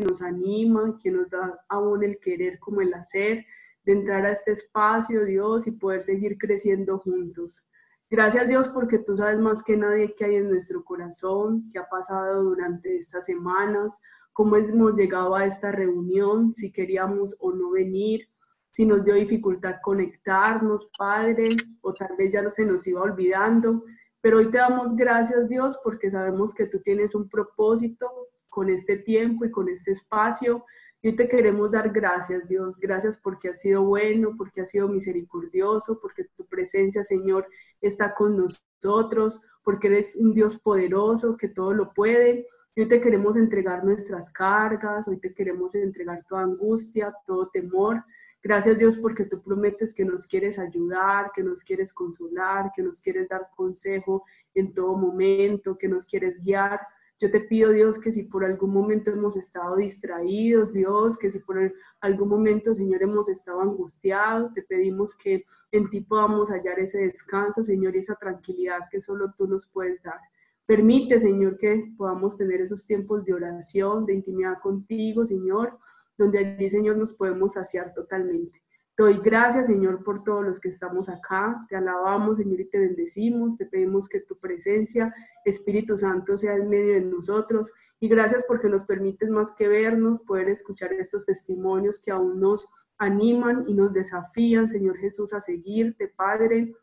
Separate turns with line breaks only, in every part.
nos anima, que nos da aún el querer como el hacer, de entrar a este espacio, Dios, y poder seguir creciendo juntos. Gracias Dios porque tú sabes más que nadie qué hay en nuestro corazón, qué ha pasado durante estas semanas, cómo hemos llegado a esta reunión, si queríamos o no venir, si nos dio dificultad conectarnos, Padre, o tal vez ya se nos iba olvidando. Pero hoy te damos gracias, Dios, porque sabemos que tú tienes un propósito con este tiempo y con este espacio. Y te queremos dar gracias, Dios. Gracias porque has sido bueno, porque has sido misericordioso, porque tu presencia, Señor, está con nosotros, porque eres un Dios poderoso que todo lo puede. Hoy te queremos entregar nuestras cargas, hoy te queremos entregar toda angustia, todo temor. Gracias Dios porque tú prometes que nos quieres ayudar, que nos quieres consolar, que nos quieres dar consejo en todo momento, que nos quieres guiar. Yo te pido, Dios, que si por algún momento hemos estado distraídos, Dios, que si por algún momento, Señor, hemos estado angustiados, te pedimos que en ti podamos hallar ese descanso, Señor, y esa tranquilidad que solo tú nos puedes dar. Permite, Señor, que podamos tener esos tiempos de oración, de intimidad contigo, Señor, donde allí, Señor, nos podemos saciar totalmente. Doy gracias, Señor, por todos los que estamos acá. Te alabamos, Señor, y te bendecimos. Te pedimos que tu presencia, Espíritu Santo, sea en medio de nosotros. Y gracias porque nos permites más que vernos, poder escuchar estos testimonios que aún nos animan y nos desafían, Señor Jesús, a seguirte, Padre,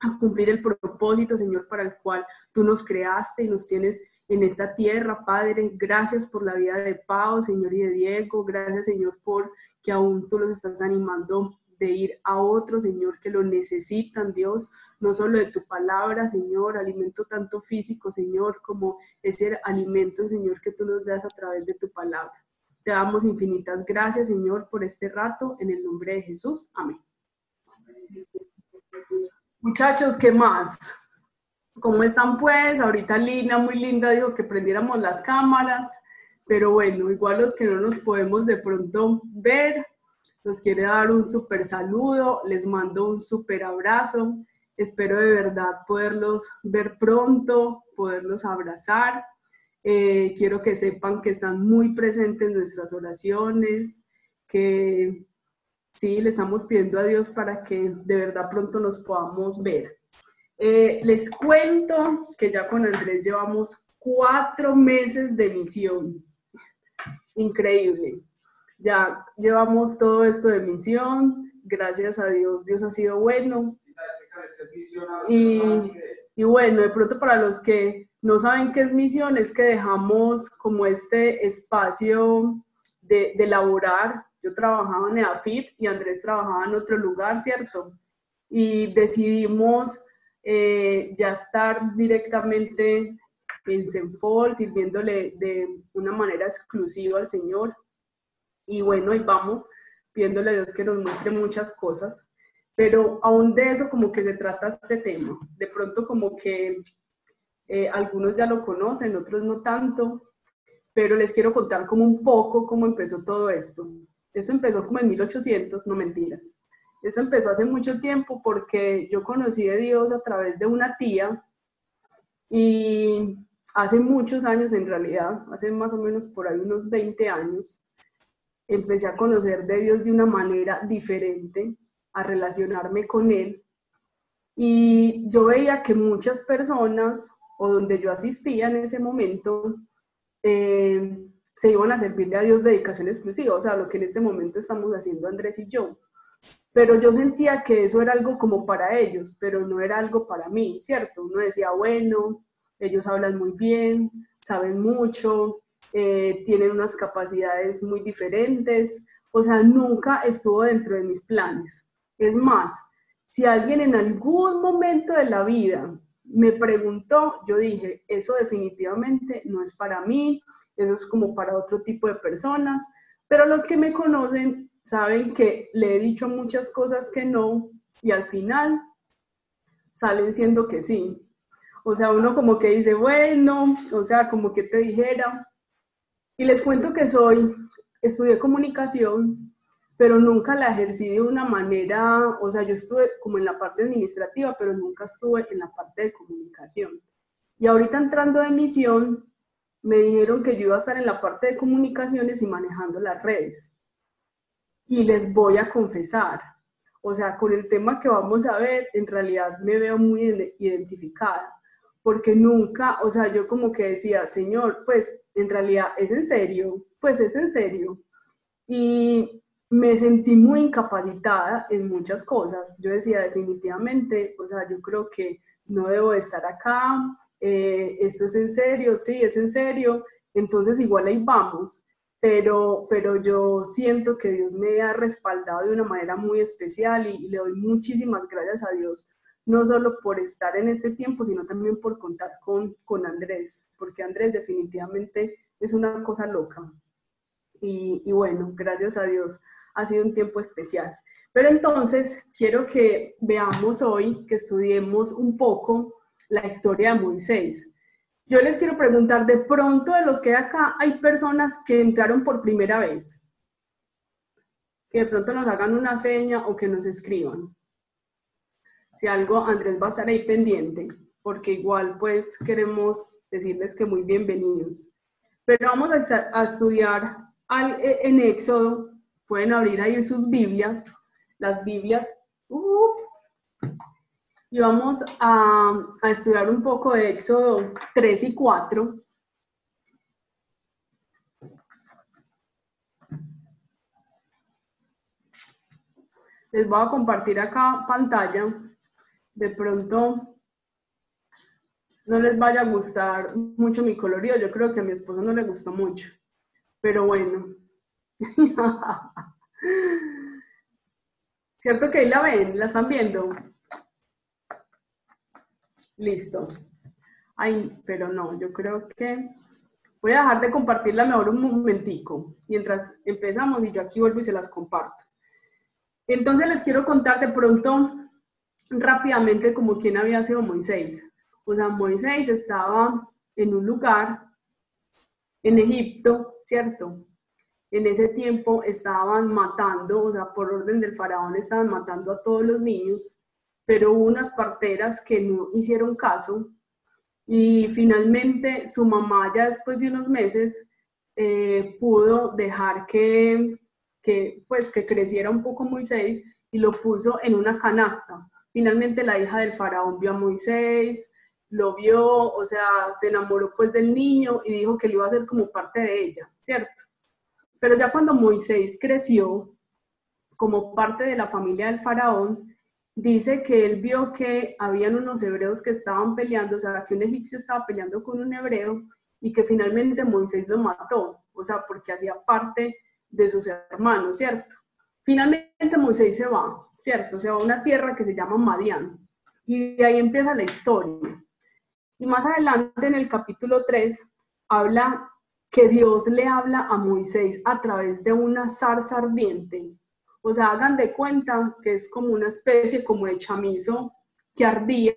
a cumplir el propósito, Señor, para el cual tú nos creaste y nos tienes en esta tierra, Padre. Gracias por la vida de Pau, Señor, y de Diego. Gracias, Señor, por que aún tú los estás animando de ir a otros, Señor, que lo necesitan, Dios, no solo de tu palabra, Señor, alimento tanto físico, Señor, como ese alimento, Señor, que tú nos das a través de tu palabra. Te damos infinitas gracias, Señor, por este rato, en el nombre de Jesús. Amén. Muchachos, ¿qué más? ¿Cómo están pues? Ahorita Lina, muy linda, dijo que prendiéramos las cámaras, pero bueno, igual los que no nos podemos de pronto ver, nos quiere dar un súper saludo, les mando un súper abrazo, espero de verdad poderlos ver pronto, poderlos abrazar. Eh, quiero que sepan que están muy presentes en nuestras oraciones, que sí, le estamos pidiendo a Dios para que de verdad pronto nos podamos ver. Eh, les cuento que ya con Andrés llevamos cuatro meses de misión. Increíble. Ya llevamos todo esto de misión. Gracias a Dios, Dios ha sido bueno. Y, bueno, de pronto para los que no saben qué es misión, es que dejamos como este espacio de, de laborar. Yo trabajaba en EAFIT y Andrés trabajaba en otro lugar, ¿cierto? Y decidimos eh, ya estar directamente en Senfol, sirviéndole de una manera exclusiva al Señor. Y bueno, y vamos pidiéndole a Dios que nos muestre muchas cosas, pero aún de eso como que se trata este tema. De pronto como que eh, algunos ya lo conocen, otros no tanto, pero les quiero contar como un poco cómo empezó todo esto. Eso empezó como en 1800, no mentiras. Eso empezó hace mucho tiempo porque yo conocí a Dios a través de una tía y hace muchos años en realidad, hace más o menos por ahí unos 20 años, empecé a conocer de Dios de una manera diferente, a relacionarme con Él. Y yo veía que muchas personas, o donde yo asistía en ese momento, eh, se iban a servirle a Dios dedicación exclusiva, o sea, lo que en este momento estamos haciendo Andrés y yo pero yo sentía que eso era algo como para ellos, pero no era algo para mí, ¿cierto? Uno decía, bueno, ellos hablan muy bien, saben mucho, eh, tienen unas capacidades muy diferentes, o sea, nunca estuvo dentro de mis planes. Es más, si alguien en algún momento de la vida me preguntó, yo dije, eso definitivamente no es para mí, eso es como para otro tipo de personas, pero los que me conocen saben que le he dicho muchas cosas que no y al final salen siendo que sí. O sea, uno como que dice, bueno, o sea, como que te dijera. Y les cuento que soy, estudié comunicación, pero nunca la ejercí de una manera, o sea, yo estuve como en la parte administrativa, pero nunca estuve en la parte de comunicación. Y ahorita entrando de misión, me dijeron que yo iba a estar en la parte de comunicaciones y manejando las redes. Y les voy a confesar, o sea, con el tema que vamos a ver, en realidad me veo muy identificada, porque nunca, o sea, yo como que decía, Señor, pues en realidad es en serio, pues es en serio. Y me sentí muy incapacitada en muchas cosas. Yo decía definitivamente, o sea, yo creo que no debo estar acá, eh, esto es en serio, sí, es en serio, entonces igual ahí vamos. Pero, pero yo siento que Dios me ha respaldado de una manera muy especial y, le doy muchísimas gracias a Dios, no solo por estar en este tiempo, sino también por contar con, con Andrés, porque Andrés definitivamente es una cosa loca. Y, bueno, gracias a Dios ha sido un tiempo especial. Pero entonces quiero que veamos hoy, que estudiemos un poco la historia de Moisés. Yo les quiero preguntar, de pronto de los que hay acá, hay personas que entraron por primera vez. Que de pronto nos hagan una seña o que nos escriban. Si algo, Andrés va a estar ahí pendiente, porque igual pues queremos decirles que muy bienvenidos. Pero vamos a, estudiar al, en Éxodo, pueden abrir ahí sus Biblias, las Biblias. Y vamos a, estudiar un poco de Éxodo 3 y 4. Les voy a compartir acá pantalla. De pronto no les vaya a gustar mucho mi colorido. Yo creo que a mi esposo no le gustó mucho. Pero bueno. ¿Cierto que ahí la ven? ¿La están viendo? Listo. Ay, pero no, yo creo que voy a dejar de compartirla mejor un momentico, mientras empezamos y yo aquí vuelvo y se las comparto. Entonces les quiero contar de pronto rápidamente como quién había sido Moisés. O sea, Moisés estaba en un lugar en Egipto, ¿cierto? En ese tiempo estaban matando, o sea, por orden del faraón estaban matando a todos los niños pero hubo unas parteras que no hicieron caso y finalmente su mamá ya después de unos meses eh, pudo dejar que, que, pues, que creciera un poco Moisés y lo puso en una canasta. Finalmente la hija del faraón vio a Moisés, lo vio, o sea, se enamoró pues del niño y dijo que le iba a hacer como parte de ella, ¿cierto? Pero ya cuando Moisés creció como parte de la familia del faraón, dice que él vio que habían unos hebreos que estaban peleando, o sea, que un egipcio estaba peleando con un hebreo y que finalmente Moisés lo mató, o sea, porque hacía parte de sus hermanos, ¿cierto? Finalmente Moisés se va, ¿cierto? Se va a una tierra que se llama Madián y de ahí empieza la historia. Y más adelante en el capítulo 3 habla que Dios le habla a Moisés a través de una zarza ardiente o sea, hagan de cuenta que es como una especie como de chamizo que ardía,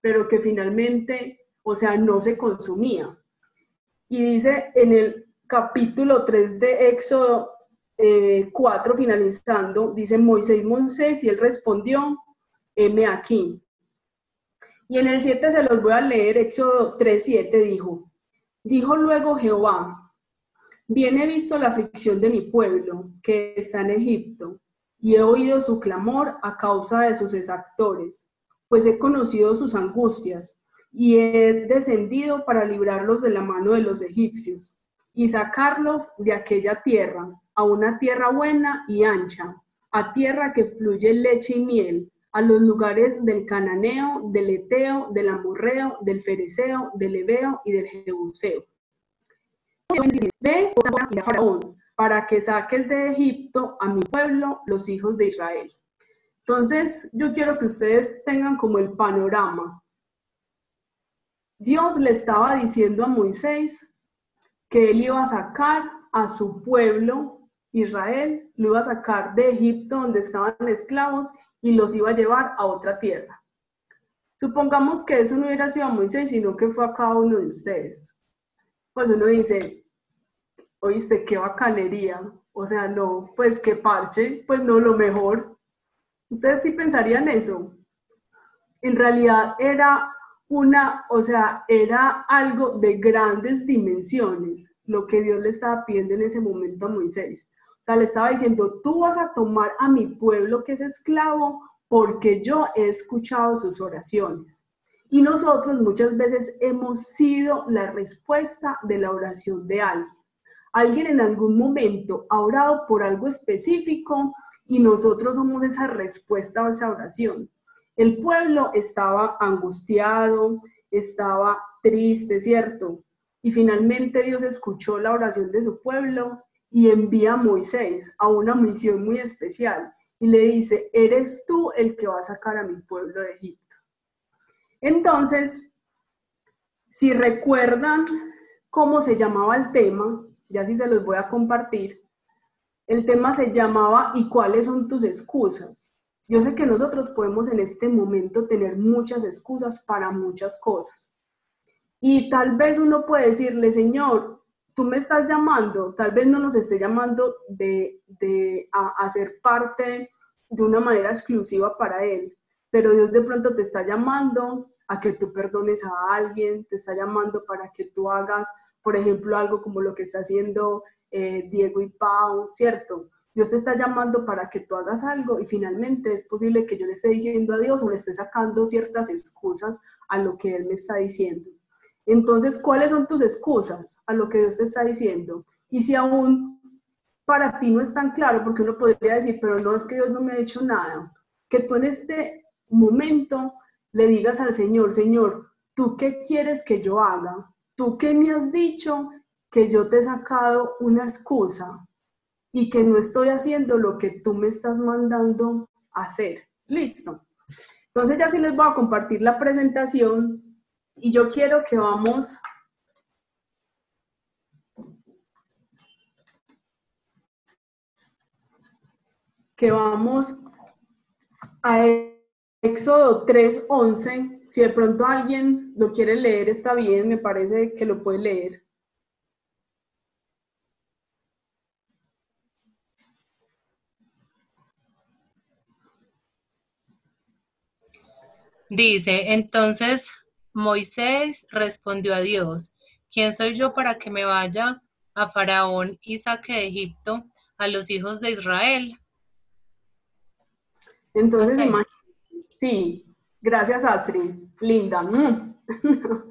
pero que finalmente, o sea, no se consumía. Y dice en el capítulo 3 de Éxodo 4, eh, finalizando, dice Moisés, Moisés, y él respondió, heme aquí. Y en el 7 se los voy a leer, Éxodo 3, 7 dijo, dijo luego Jehová, Bien he visto la aflicción de mi pueblo, que está en Egipto, y he oído su clamor a causa de sus exactores, pues he conocido sus angustias, y he descendido para librarlos de la mano de los egipcios, y sacarlos de aquella tierra, a una tierra buena y ancha, a tierra que fluye leche y miel, a los lugares del cananeo, del eteo, del amorreo, del fereceo, del ebeo y del jebuseo ve y Faraón, para que saques de Egipto a mi pueblo, los hijos de Israel. Entonces, yo quiero que ustedes tengan como el panorama. Dios le estaba diciendo a Moisés que él iba a sacar a su pueblo, Israel, lo iba a sacar de Egipto donde estaban esclavos y los iba a llevar a otra tierra. Supongamos que eso no hubiera sido a Moisés, sino que fue a cada uno de ustedes pues uno dice, oíste, qué bacanería, o sea, no, pues qué parche, pues no, lo mejor. ¿Ustedes sí pensarían eso? En realidad era una, o sea, era algo de grandes dimensiones lo que Dios le estaba pidiendo en ese momento a Moisés. Sea, le estaba diciendo, tú vas a tomar a mi pueblo que es esclavo porque yo he escuchado sus oraciones. Y nosotros muchas veces hemos sido la respuesta de la oración de alguien. Alguien en algún momento ha orado por algo específico y nosotros somos esa respuesta a esa oración. El pueblo estaba angustiado, estaba triste, ¿cierto? Y finalmente Dios escuchó la oración de su pueblo y envía a Moisés a una misión muy especial y le dice, eres tú el que va a sacar a mi pueblo de Egipto. Entonces, si recuerdan cómo se llamaba el tema, ya sí se los voy a compartir, el tema se llamaba ¿y cuáles son tus excusas? Yo sé que nosotros podemos en este momento tener muchas excusas para muchas cosas. Y tal vez uno puede decirle, Señor, tú me estás llamando, tal vez no nos esté llamando de, de a, hacer parte de una manera exclusiva para Él, pero Dios de pronto te está llamando a que tú perdones a alguien, te está llamando para que tú hagas, por ejemplo, algo como lo que está haciendo eh, Diego y Pau, ¿cierto? Dios te está llamando para que tú hagas algo y finalmente es posible que yo le esté diciendo a Dios o le esté sacando ciertas excusas a lo que Él me está diciendo. Entonces, ¿cuáles son tus excusas a lo que Dios te está diciendo? Y si aún para ti no es tan claro, porque uno podría decir, pero no es que Dios no me ha hecho nada, que tú en este momento le digas al Señor, Señor, ¿tú qué quieres que yo haga? ¿Tú qué me has dicho que yo te he sacado una excusa? y que no estoy haciendo lo que tú me estás mandando hacer. Listo. Entonces ya sí les voy a compartir la presentación y yo quiero que vamos que vamos a Éxodo 3:11. Si de pronto alguien lo quiere leer, está bien, me parece que lo puede leer.
Dice, entonces Moisés respondió a Dios, ¿quién soy yo para que me vaya a Faraón y saque de Egipto a los hijos de Israel?
Entonces, sí, gracias Astrid, linda. Mm.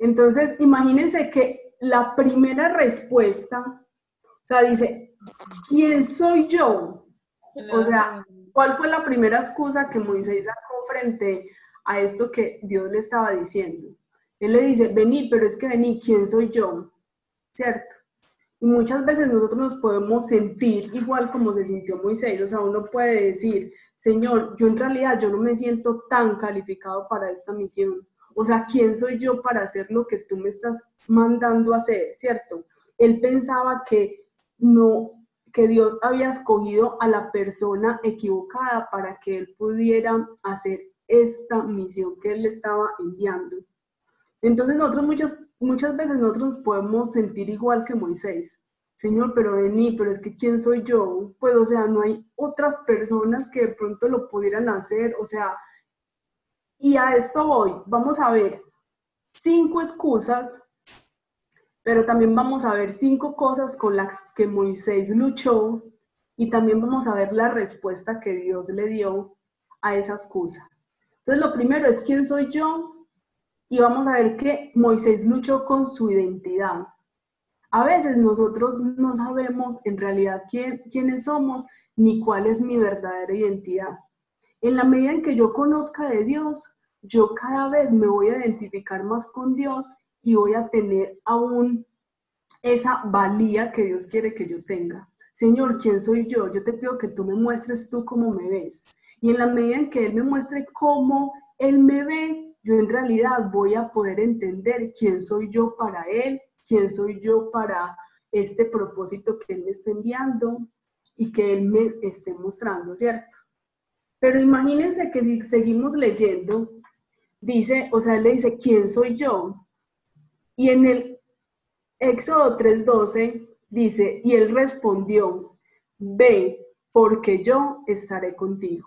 Entonces, imagínense que la primera respuesta, o sea, dice, ¿quién soy yo? O sea, ¿cuál fue la primera excusa que Moisés frente a esto que Dios le estaba diciendo. Él le dice, vení, pero es que vení, ¿quién soy yo? ¿Cierto? Y muchas veces nosotros nos podemos sentir igual como se sintió Moisés. O sea, uno puede decir, Señor, yo en realidad yo no me siento tan calificado para esta misión. O sea, ¿quién soy yo para hacer lo que tú me estás mandando a hacer? ¿Cierto? Él pensaba que no, que Dios había escogido a la persona equivocada para que él pudiera hacer esta misión que él le estaba enviando. Entonces nosotros muchas, muchas veces nosotros nos podemos sentir igual que Moisés. Señor, pero vení, pero es que ¿quién soy yo? Pues, o sea, no hay otras personas que de pronto lo pudieran hacer, o sea, y a esto voy, vamos a ver cinco excusas pero también vamos a ver cinco cosas con las que Moisés luchó y también vamos a ver la respuesta que Dios le dio a esa excusa. Entonces, lo primero es quién soy yo y vamos a ver que Moisés luchó con su identidad. A veces nosotros no sabemos en realidad quién, quiénes somos ni cuál es mi verdadera identidad. En la medida en que yo conozca de Dios, yo cada vez me voy a identificar más con Dios y voy a tener aún esa valía que Dios quiere que yo tenga. Señor, ¿quién soy yo? Yo te pido que tú me muestres tú cómo me ves. Y en la medida en que Él me muestre cómo Él me ve, yo en realidad voy a poder entender quién soy yo para Él, quién soy yo para este propósito que Él me está enviando y que Él me esté mostrando, ¿cierto? Pero imagínense que si seguimos leyendo, dice, o sea, Él le dice, ¿quién soy yo? Y en el Éxodo 3:12 dice, y él respondió, ve, porque yo estaré contigo.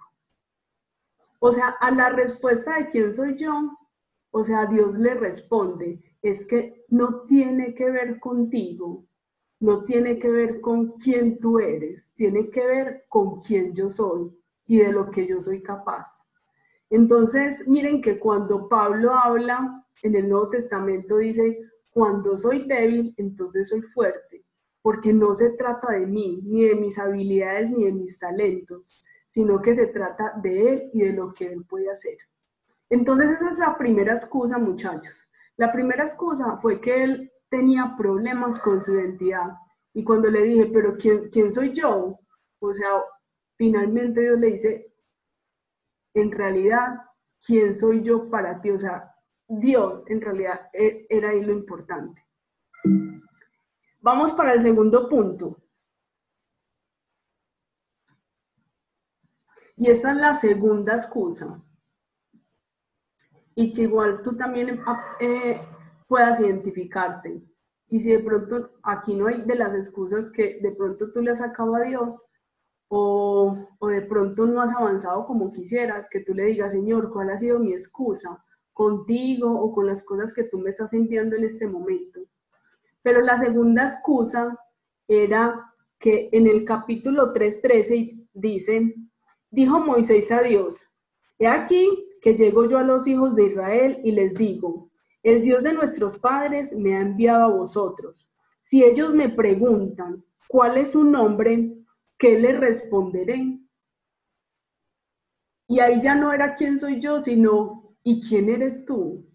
O sea, a la respuesta de quién soy yo, O sea, Dios le responde, es que no tiene que ver contigo, no tiene que ver con quién tú eres, tiene que ver con quién yo soy y de lo que yo soy capaz. Entonces, miren que cuando Pablo habla en el Nuevo Testamento dice, cuando soy débil, entonces soy fuerte, porque no se trata de mí, ni de mis habilidades, ni de mis talentos, sino que se trata de Él y de lo que Él puede hacer. Entonces esa es la primera excusa, muchachos. La primera excusa fue que Él tenía problemas con su identidad. Y cuando le dije, pero ¿quién, quién soy yo? O sea, finalmente Dios le dice, en realidad, ¿quién soy yo para ti? O sea, Dios en realidad e, era ahí lo importante. Vamos para el segundo punto. Y esta es la segunda excusa. Y que igual tú también eh, puedas identificarte. Y si de pronto aquí no hay de las excusas que de pronto tú le has sacado a Dios, o, o, de pronto no has avanzado como quisieras, que tú le digas, Señor, ¿cuál ha sido mi excusa contigo o con las cosas que tú me estás enviando en este momento? Pero la segunda excusa era que en el capítulo 3.13 dice, dijo Moisés a Dios, he aquí que llego yo a los hijos de Israel y les digo, el Dios de nuestros padres me ha enviado a vosotros. Si ellos me preguntan, ¿cuál es su nombre? ¿qué le responderé? Y ahí ya no era quién soy yo, sino ¿y quién eres tú?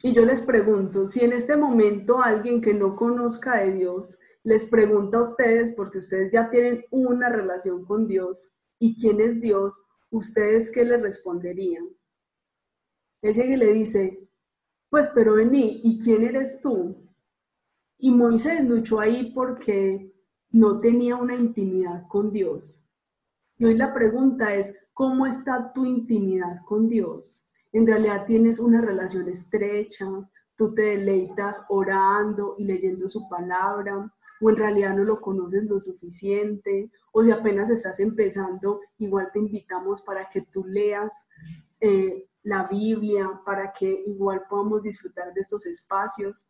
Y yo les pregunto, si en este momento alguien que no conozca de Dios les pregunta a ustedes, porque ustedes ya tienen una relación con Dios, ¿y quién es Dios? ¿Ustedes qué le responderían? Él llega y le dice, pues pero vení, ¿y quién eres tú? Y Moisés luchó ahí porque no tenía una intimidad con Dios. Y hoy la pregunta es, ¿cómo está tu intimidad con Dios? En realidad tienes una relación estrecha, tú te deleitas orando y leyendo su palabra, o en realidad no lo conoces lo suficiente, o si apenas estás empezando, igual te invitamos para que tú leas eh, la Biblia, para que igual podamos disfrutar de estos espacios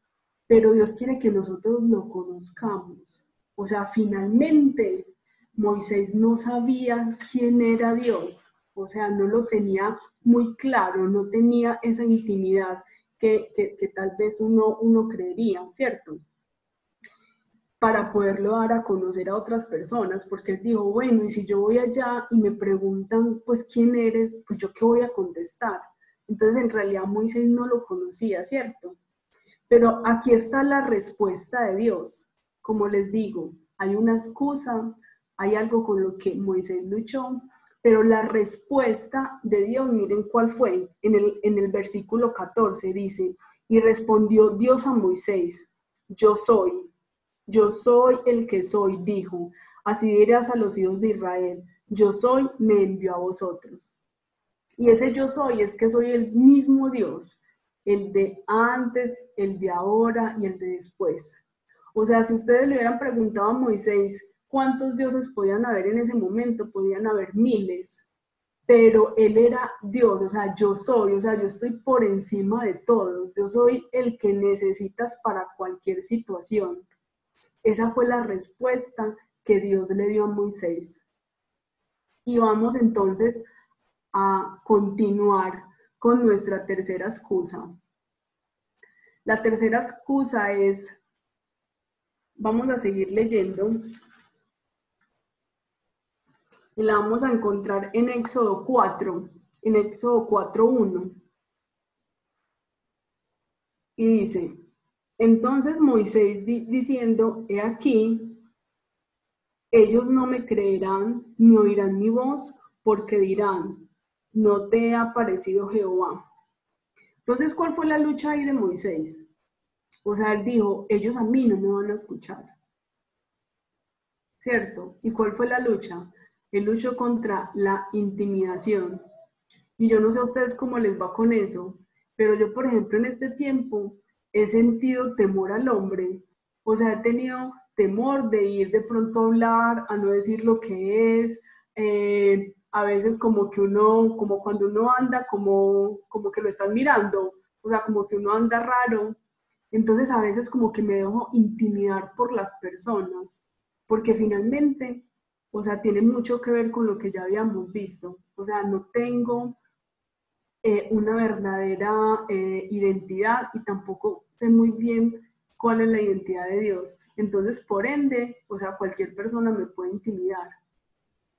pero Dios quiere que nosotros lo conozcamos. O sea, finalmente Moisés no sabía quién era Dios, o sea, no lo tenía muy claro, no tenía esa intimidad que, tal vez uno, uno creería, ¿cierto? Para poderlo dar a conocer a otras personas, porque él dijo, bueno, y si yo voy allá y me preguntan, pues, ¿quién eres? Pues yo qué voy a contestar. Entonces, en realidad Moisés no lo conocía, ¿cierto? Pero aquí está la respuesta de Dios. Como les digo, hay una excusa, hay algo con lo que Moisés luchó, pero la respuesta de Dios, miren cuál fue. En el, en el versículo 14 dice, y respondió Dios a Moisés, yo soy, yo soy el que soy, dijo. Así dirás a los hijos de Israel, yo soy, me envió a vosotros. Y ese yo soy es que soy el mismo Dios el de antes, el de ahora y el de después. O sea, si ustedes le hubieran preguntado a Moisés cuántos dioses podían haber en ese momento, podían haber miles, pero él era Dios, o sea, yo soy, o sea, yo estoy por encima de todos, yo soy el que necesitas para cualquier situación. Esa fue la respuesta que Dios le dio a Moisés. Y vamos entonces a continuar con nuestra tercera excusa. La tercera excusa es, vamos a seguir leyendo, y la vamos a encontrar en Éxodo 4, en Éxodo 4.1. Y dice, entonces Moisés diciendo, he aquí, ellos no me creerán ni oirán mi voz, porque dirán, no te ha parecido Jehová. Entonces, ¿cuál fue la lucha ahí de Moisés? O sea, él dijo, ellos a mí no me van a escuchar. ¿Cierto? ¿Y cuál fue la lucha? Él luchó contra la intimidación. Y yo no sé a ustedes cómo les va con eso, pero yo, por ejemplo, en este tiempo he sentido temor al hombre. O sea, he tenido temor de ir de pronto a hablar, a no decir lo que es, eh, a veces como que uno, como cuando uno anda como, como que lo están mirando, o sea, como que uno anda raro. Entonces a veces como que me dejo intimidar por las personas, porque finalmente, o sea, tiene mucho que ver con lo que ya habíamos visto. O sea, no tengo eh, una verdadera eh, identidad y tampoco sé muy bien cuál es la identidad de Dios. Entonces, por ende, o sea, cualquier persona me puede intimidar.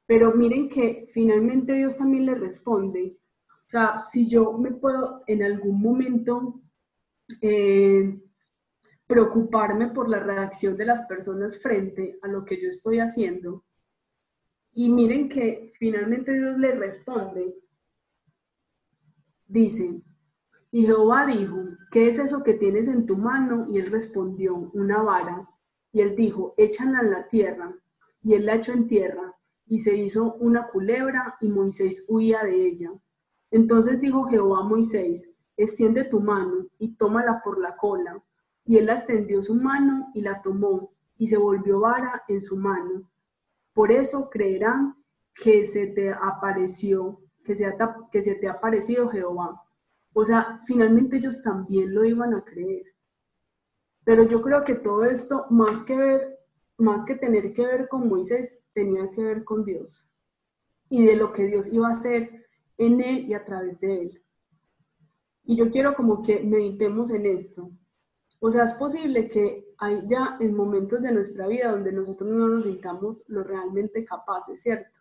Pero miren que finalmente Dios también le responde. O sea, si yo me puedo en algún momento eh, preocuparme por la reacción de las personas frente a lo que yo estoy haciendo, y miren que finalmente Dios le responde. Dice, y Jehová dijo, ¿qué es eso que tienes en tu mano? Y él respondió, una vara. Y él dijo, échala en la tierra. Y él la echó en tierra y se hizo una culebra y Moisés huía de ella. Entonces dijo Jehová a Moisés, extiende tu mano y tómala por la cola. Y él extendió su mano y la tomó y se volvió vara en su mano. Por eso creerán que se te apareció, que se, que se te ha aparecido Jehová. O sea, finalmente ellos también lo iban a creer. Pero yo creo que todo esto, más que ver más que tener que ver con Moisés, tenía que ver con Dios y de lo que Dios iba a hacer en él y a través de él. Y yo quiero como que meditemos en esto. O sea, es posible que haya en momentos de nuestra vida donde nosotros no nos sintamos lo realmente capaces, ¿cierto?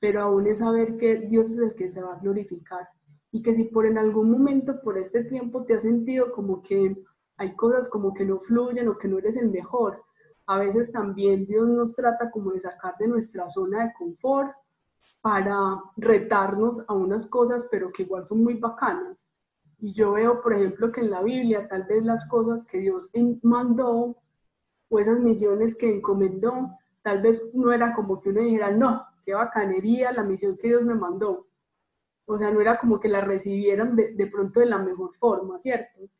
Pero aún es saber que Dios es el que se va a glorificar. Y que si por en algún momento, por este tiempo, te has sentido como que hay cosas como que no fluyen o que no eres el mejor, a veces también Dios nos trata como de sacar de nuestra zona de confort para retarnos a unas cosas, pero que igual son muy bacanas. Y yo veo, por ejemplo, que en la Biblia tal vez las cosas que Dios mandó o esas misiones que encomendó, tal vez no era como que uno dijera, no, qué bacanería la misión que Dios me mandó. O sea, no era como que la recibieran de, de pronto de la mejor forma, ¿cierto?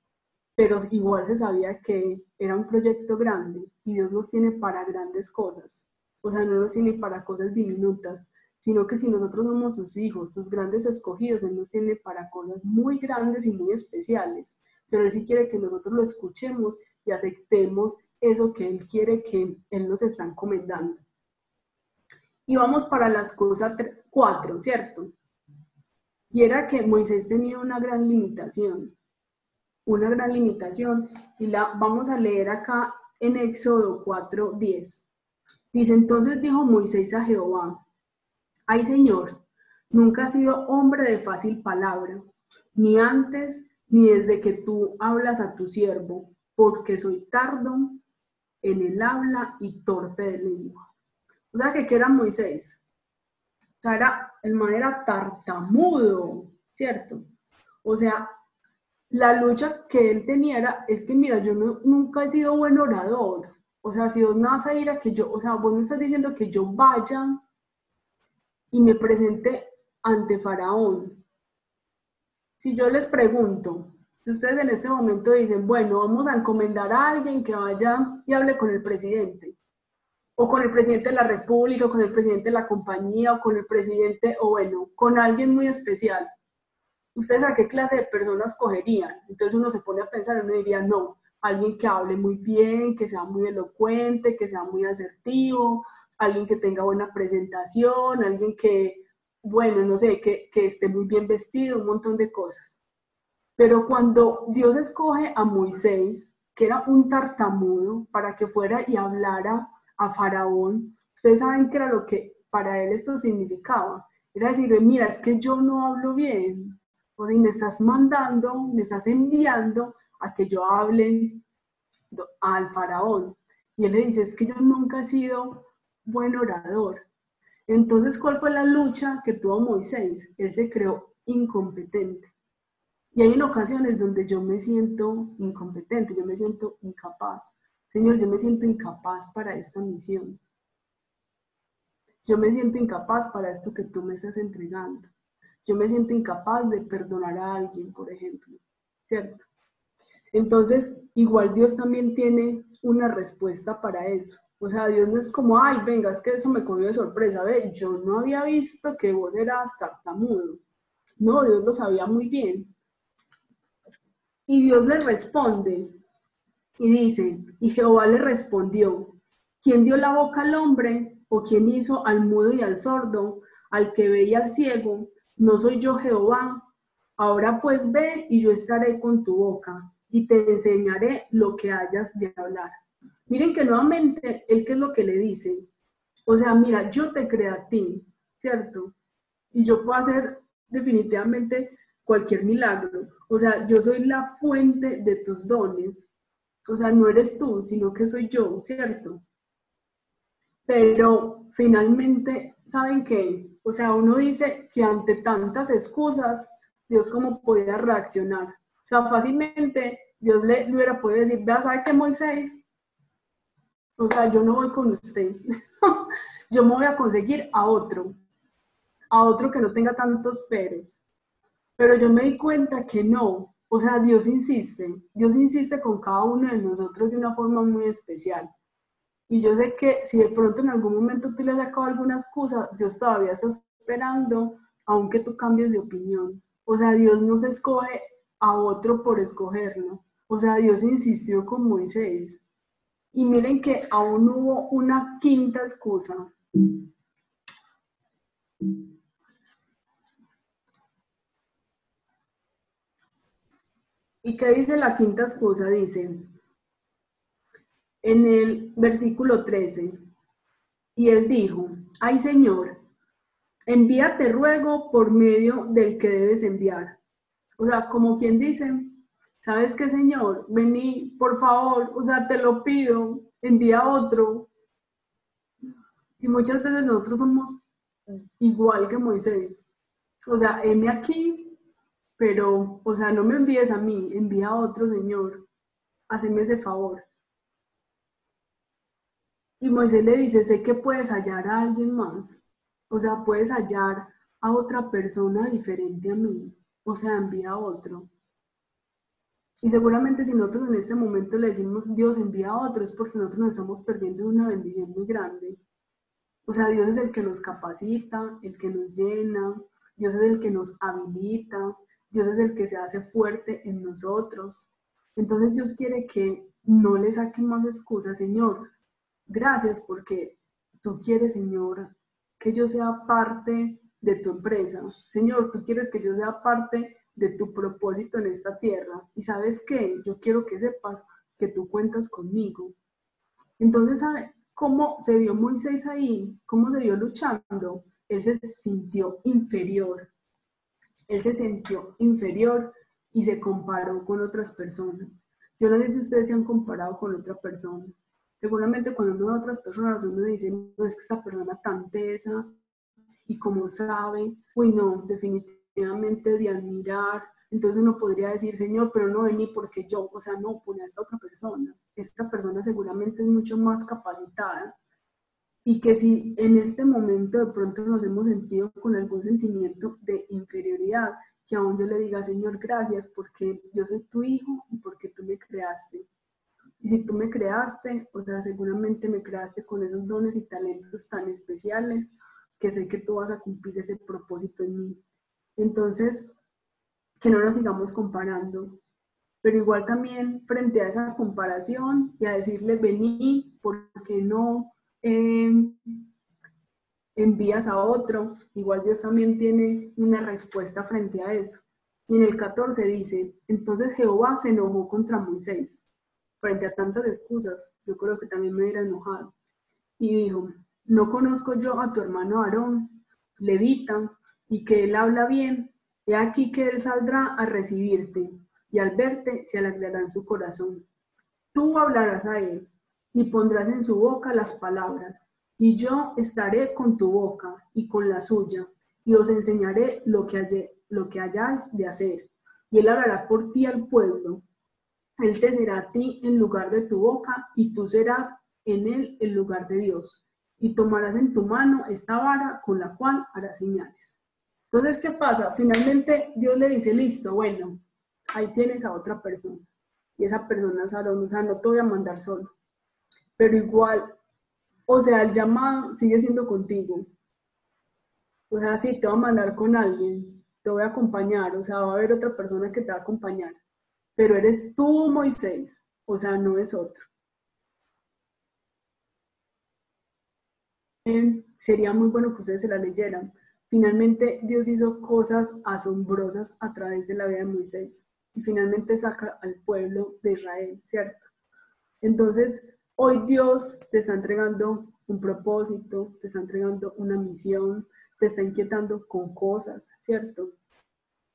pero igual se sabía que era un proyecto grande y Dios nos tiene para grandes cosas. O sea, no nos tiene para cosas diminutas, sino que si nosotros somos sus hijos, sus grandes escogidos, Él nos tiene para cosas muy grandes y muy especiales. Pero Él sí quiere que nosotros lo escuchemos y aceptemos eso que Él quiere que Él nos está encomendando. Y vamos para las cosas cuatro, ¿cierto? Y era que Moisés tenía una gran limitación una gran limitación y la vamos a leer acá en Éxodo 4:10. Dice, entonces dijo Moisés a Jehová, ay Señor, nunca has sido hombre de fácil palabra, ni antes ni desde que tú hablas a tu siervo, porque soy tardo en el habla y torpe de lengua. O sea, que, era Moisés. O sea, era, el man era tartamudo, ¿cierto? O sea, la lucha que él tenía era, es que mira, yo nunca he sido buen orador. O sea, si vos me vas a ir a que yo, o sea, vos me estás diciendo que yo vaya y me presente ante Faraón. Si yo les pregunto, si ustedes en este momento dicen, bueno, vamos a encomendar a alguien que vaya y hable con el presidente, o con el presidente de la República, o con el presidente de la compañía, o con el presidente, o bueno, con alguien muy especial ¿ustedes a qué clase de personas cogerían? Entonces uno se pone a pensar uno diría, no, alguien que hable muy bien, que sea muy elocuente, que sea muy asertivo, alguien que tenga buena presentación, alguien que, bueno, no sé, que, que esté muy bien vestido, un montón de cosas. Pero cuando Dios escoge a Moisés, que era un tartamudo, para que fuera y hablara a Faraón, ustedes saben que era lo que para él esto significaba. Era decirle, mira, es que yo no hablo bien, o me estás mandando, me estás enviando a que yo hable al faraón. Y él le dice, es que yo nunca he sido buen orador. Entonces, ¿cuál fue la lucha que tuvo Moisés? Él se creó incompetente. Y hay en ocasiones donde yo me siento incompetente, yo me siento incapaz. Señor, yo me siento incapaz para esta misión. Yo me siento incapaz para esto que tú me estás entregando yo me siento incapaz de perdonar a alguien, por ejemplo, ¿cierto? Entonces, igual Dios también tiene una respuesta para eso. O sea, Dios no es como, ay, venga, es que eso me cogió de sorpresa. Ve, yo no había visto que vos eras tartamudo. No, Dios lo sabía muy bien. Y Dios le responde y dice, y Jehová le respondió, ¿quién dio la boca al hombre o quién hizo al mudo y al sordo, al que ve y al ciego? No soy yo Jehová. Ahora pues ve y yo estaré con tu boca y te enseñaré lo que hayas de hablar. Miren que nuevamente, él qué es lo que le dice. O sea, mira, yo te creé a ti, ¿cierto? Y yo puedo hacer definitivamente cualquier milagro. O sea, yo soy la fuente de tus dones. O sea, no eres tú, sino que soy yo, ¿cierto? Pero finalmente, ¿saben qué? O sea, uno dice que ante tantas excusas, Dios cómo podía reaccionar. O sea, fácilmente Dios le, hubiera podido decir, vea, ¿sabe qué Moisés? O sea, yo no voy con usted. yo me voy a conseguir a otro, a otro que no tenga tantos peres. Pero yo me di cuenta que no. O sea, Dios insiste. Dios insiste con cada uno de nosotros de una forma muy especial. Y yo sé que si de pronto en algún momento tú le has sacado alguna excusa, Dios todavía está esperando, aunque tú cambies de opinión. O sea, Dios no se escoge a otro por escogerlo. O sea, Dios insistió con Moisés. Y miren que aún hubo una quinta excusa. ¿Y qué dice la quinta excusa? Dice en el versículo 13, y él dijo, ay Señor, envíate ruego por medio del que debes enviar. O sea, como quien dice, ¿sabes qué, Señor? Vení, por favor, o sea, te lo pido, envía otro. Y muchas veces nosotros somos igual que Moisés. O sea, heme aquí, pero, o sea, no me envíes a mí, envía a otro, Señor. Haceme ese favor. Y Moisés le dice, sé que puedes hallar a alguien más. O sea, puedes hallar a otra persona diferente a mí. O sea, envía a otro. Y seguramente si nosotros en este momento le decimos Dios envía a otro, es porque nosotros nos estamos perdiendo una bendición muy grande. O sea, Dios es el que nos capacita, el que nos llena, Dios es el que nos habilita, Dios es el que se hace fuerte en nosotros. Entonces Dios quiere que no le saquen más excusas, Señor. Gracias porque tú quieres, Señor, que yo sea parte de tu empresa. Señor, tú quieres que yo sea parte de tu propósito en esta tierra. Y sabes qué, yo quiero que sepas que tú cuentas conmigo. Entonces, ¿sabe cómo se vio Moisés ahí? ¿Cómo se vio luchando? Él se sintió inferior. Él se sintió inferior y se comparó con otras personas. Yo no sé si ustedes se han comparado con otra persona. Seguramente cuando uno ve a otras personas, uno dice, no es que esta persona tan tesa y como sabe, uy, no, definitivamente de admirar. Entonces uno podría decir, Señor, pero no vení porque yo, o sea, no, pone a esta otra persona. Esta persona seguramente es mucho más capacitada. Y que si en este momento de pronto nos hemos sentido con algún sentimiento de inferioridad, que aún yo le diga, Señor, gracias porque yo soy tu hijo y porque tú me creaste. Y si tú me creaste, o sea, seguramente me creaste con esos dones y talentos tan especiales que sé que tú vas a cumplir ese propósito en mí. Entonces, que no nos sigamos comparando, pero igual también frente a esa comparación y a decirle, vení, porque no em, envías a otro? Igual Dios también tiene una respuesta frente a eso. Y en el 14 dice, entonces Jehová se enojó contra Moisés frente a tantas excusas. Yo creo que también me hubiera enojado. Y dijo, no conozco yo a tu hermano Aarón, levita, y que él habla bien, he aquí que él saldrá a recibirte, y al verte se alegrará en su corazón. Tú hablarás a él, y pondrás en su boca las palabras, y yo estaré con tu boca y con la suya, y os enseñaré lo que, lo que hayáis de hacer. Y él hablará por ti al pueblo. Él te será a ti en lugar de tu boca, y tú serás en él el lugar de Dios. Y tomarás en tu mano esta vara con la cual harás señales. Entonces, ¿qué pasa? Finalmente Dios le dice, listo, bueno, ahí tienes a otra persona. Y esa persona es Aarón, o sea, no te voy a mandar solo. Pero igual, O sea, el llamado sigue siendo contigo. O sea, sí, te voy a mandar con alguien, te voy a acompañar, o sea, va a haber otra persona que te va a acompañar, pero eres tú, Moisés, o sea, no es otro. Sería muy bueno que ustedes se la leyeran. Finalmente, Dios hizo cosas asombrosas a través de la vida de Moisés y finalmente saca al pueblo de Israel, ¿cierto? Entonces, hoy Dios te está entregando un propósito, te está entregando una misión, te está inquietando con cosas, ¿cierto?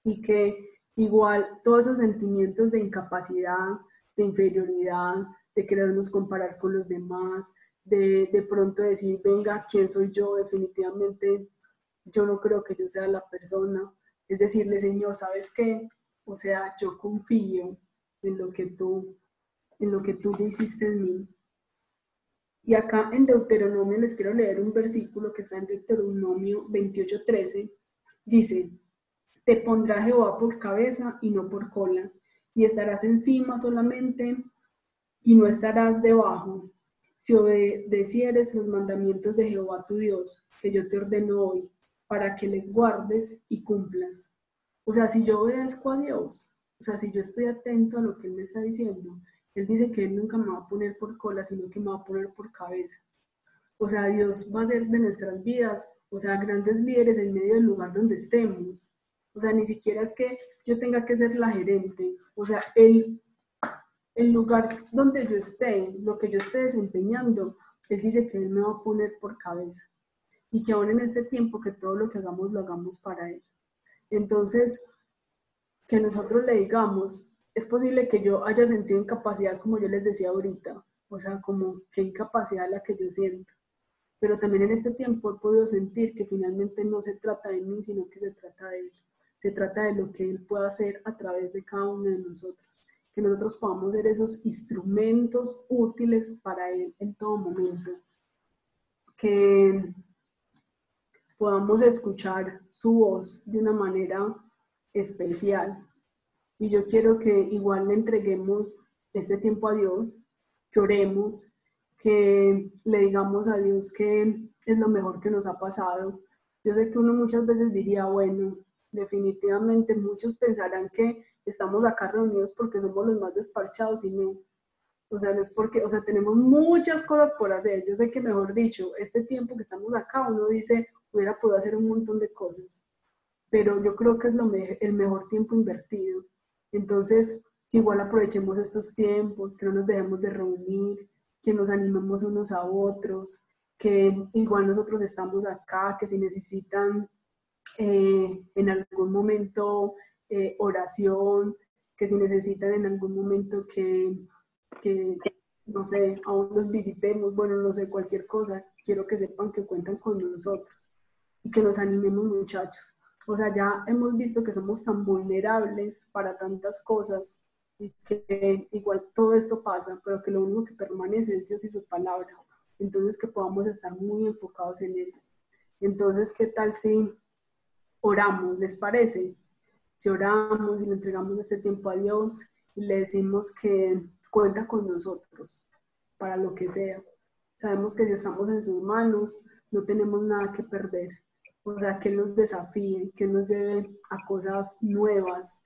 Y que igual todos esos sentimientos de incapacidad, de inferioridad, de querernos comparar con los demás, de, de pronto decir, venga, ¿quién soy yo? Definitivamente yo no creo que yo sea la persona. Es decirle, Señor, ¿sabes qué? O sea, yo confío en lo que tú, en lo que tú ya hiciste en mí. Y acá en Deuteronomio les quiero leer un versículo que está en Deuteronomio 28:13. Dice, te pondrá Jehová por cabeza y no por cola, y estarás encima solamente y no estarás debajo. Si obedecieres los mandamientos de Jehová tu Dios, que yo te ordeno hoy, para que les guardes y cumplas. O sea, si yo obedezco a Dios, o sea, si yo estoy atento a lo que Él me está diciendo, Él dice que Él nunca me va a poner por cola, sino que me va a poner por cabeza. O sea, Dios va a ser de nuestras vidas, o sea, grandes líderes en medio del lugar donde estemos. O sea, ni siquiera es que yo tenga que ser la gerente. O sea, el, el lugar donde yo esté, lo que yo esté desempeñando, Él dice que Él me va a poner por cabeza. Y que aún en ese tiempo que todo lo que hagamos lo hagamos para Él. Entonces, que nosotros le digamos, es posible que yo haya sentido incapacidad, como yo les decía ahorita, o sea, como qué incapacidad la que yo siento. Pero también en este tiempo he podido sentir que finalmente no se trata de mí, sino que se trata de Él. Se trata de lo que Él puede hacer a través de cada uno de nosotros. Que nosotros podamos ser esos instrumentos útiles para Él en todo momento. Que podamos escuchar su voz de una manera especial. Y yo quiero que igual le entreguemos este tiempo a Dios, que oremos, que le digamos a Dios que es lo mejor que nos ha pasado. Yo sé que uno muchas veces diría, bueno, definitivamente muchos pensarán que estamos acá reunidos porque somos los más despachados y no. O sea, no es porque, o sea, tenemos muchas cosas por hacer. Yo sé que, mejor dicho, este tiempo que estamos acá, uno dice, hubiera podido hacer un montón de cosas, pero yo creo que es lo el mejor tiempo invertido. Entonces, que igual aprovechemos estos tiempos, que no nos dejemos de reunir, que nos animemos unos a otros, que igual nosotros estamos acá, que si necesitan eh, en algún momento eh, oración, que si necesitan en algún momento que, que, no sé, aún nos visitemos, bueno, no sé, cualquier cosa, quiero que sepan que cuentan con nosotros y que nos animemos muchachos. O sea, ya hemos visto que somos tan vulnerables para tantas cosas y que igual todo esto pasa, pero que lo único que permanece es Dios y su palabra. Entonces que podamos estar muy enfocados en él. Entonces, ¿qué tal si oramos? ¿Les parece? Si oramos y le entregamos este tiempo a Dios y le decimos que cuenta con nosotros para lo que sea. Sabemos que si estamos en sus manos, no tenemos nada que perder o sea, que nos desafíe, que nos lleve a cosas nuevas,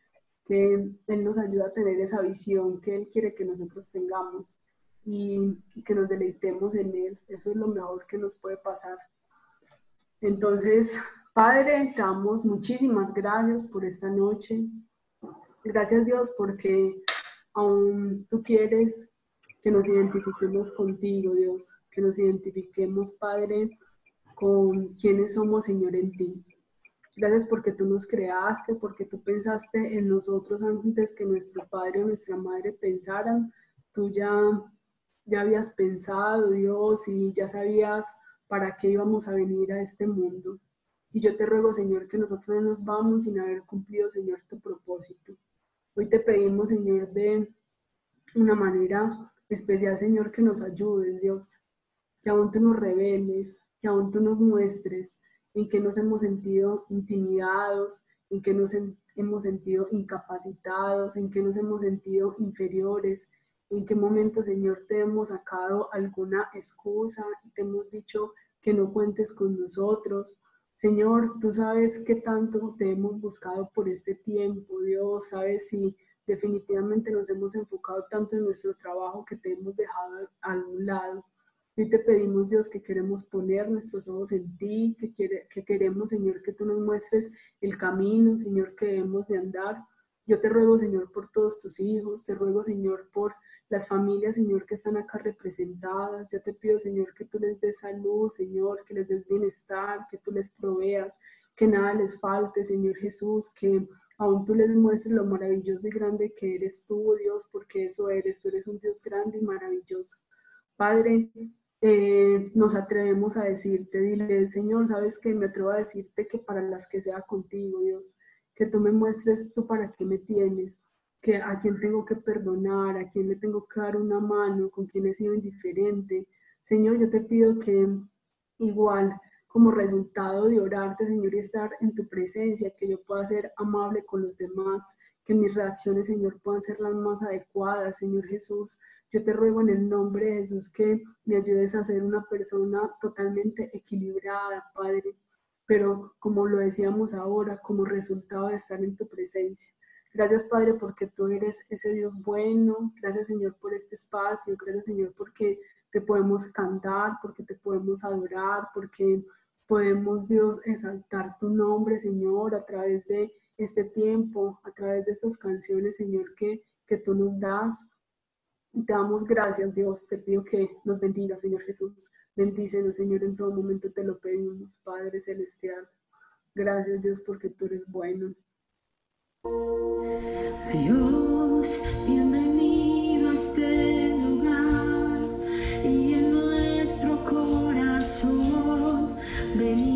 que Él nos ayude a tener esa visión que Él quiere que nosotros tengamos y, que nos deleitemos en Él. Eso es lo mejor que nos puede pasar. Entonces, Padre, te damos muchísimas gracias por esta noche. Gracias Dios porque aún tú quieres que nos identifiquemos contigo, Dios, que nos identifiquemos, Padre, con quiénes somos, Señor, en ti. Gracias porque tú nos creaste, porque tú pensaste en nosotros antes que nuestro padre o nuestra madre pensaran. Tú ya, ya habías pensado, Dios, y ya sabías para qué íbamos a venir a este mundo. Y yo te ruego, Señor, que nosotros no nos vamos sin haber cumplido, Señor, tu propósito. Hoy te pedimos, Señor, de una manera especial, Señor, que nos ayudes, Dios, que aún tú nos reveles, que aún tú nos muestres en que nos hemos sentido intimidados, en que nos hemos sentido incapacitados, en que nos hemos sentido inferiores, en qué momento, Señor, te hemos sacado alguna excusa y te hemos dicho que no cuentes con nosotros. Señor, tú sabes qué tanto te hemos buscado por este tiempo, Dios, sabes si definitivamente nos hemos enfocado tanto en nuestro trabajo que te hemos dejado a un lado. Hoy te pedimos, Dios, que queremos poner nuestros ojos en ti, que, quiere, que queremos, Señor, que tú nos muestres el camino, Señor, que debemos de andar. Yo te ruego, Señor, por todos tus hijos, te ruego, Señor, por las familias, Señor, que están acá representadas. Yo te pido, Señor, que tú les des salud, Señor, que les des bienestar, que tú les proveas, que nada les falte, Señor Jesús, que aún tú les muestres lo maravilloso y grande que eres tú, Dios, porque eso eres, tú eres un Dios grande y maravilloso. Padre, eh, nos atrevemos a decirte, dile, Señor, sabes que me atrevo a decirte que para las que sea contigo, Dios, que tú me muestres tú para qué me tienes, que a quién tengo que perdonar, a quién le tengo que dar una mano, con quién he sido indiferente. Señor, yo te pido que igual como resultado de orarte, Señor, y estar en tu presencia, que yo pueda ser amable con los demás, que mis reacciones, Señor, puedan ser las más adecuadas, Señor Jesús. Yo te ruego en el nombre de Jesús que me ayudes a ser una persona totalmente equilibrada, Padre, pero como lo decíamos ahora, como resultado de estar en tu presencia. Gracias, Padre, porque tú eres ese Dios bueno. Gracias, Señor, por este espacio. Gracias, Señor, porque te podemos cantar, porque te podemos adorar, porque podemos, Dios, exaltar tu nombre, Señor, a través de este tiempo, a través de estas canciones, Señor, que, que tú nos das. Te damos gracias, Dios. Te pido que nos bendiga, Señor Jesús. Bendícenos, Señor, en todo momento te lo pedimos, Padre Celestial. Gracias, Dios, porque tú eres bueno.
Dios, bienvenido a este lugar y en nuestro corazón venías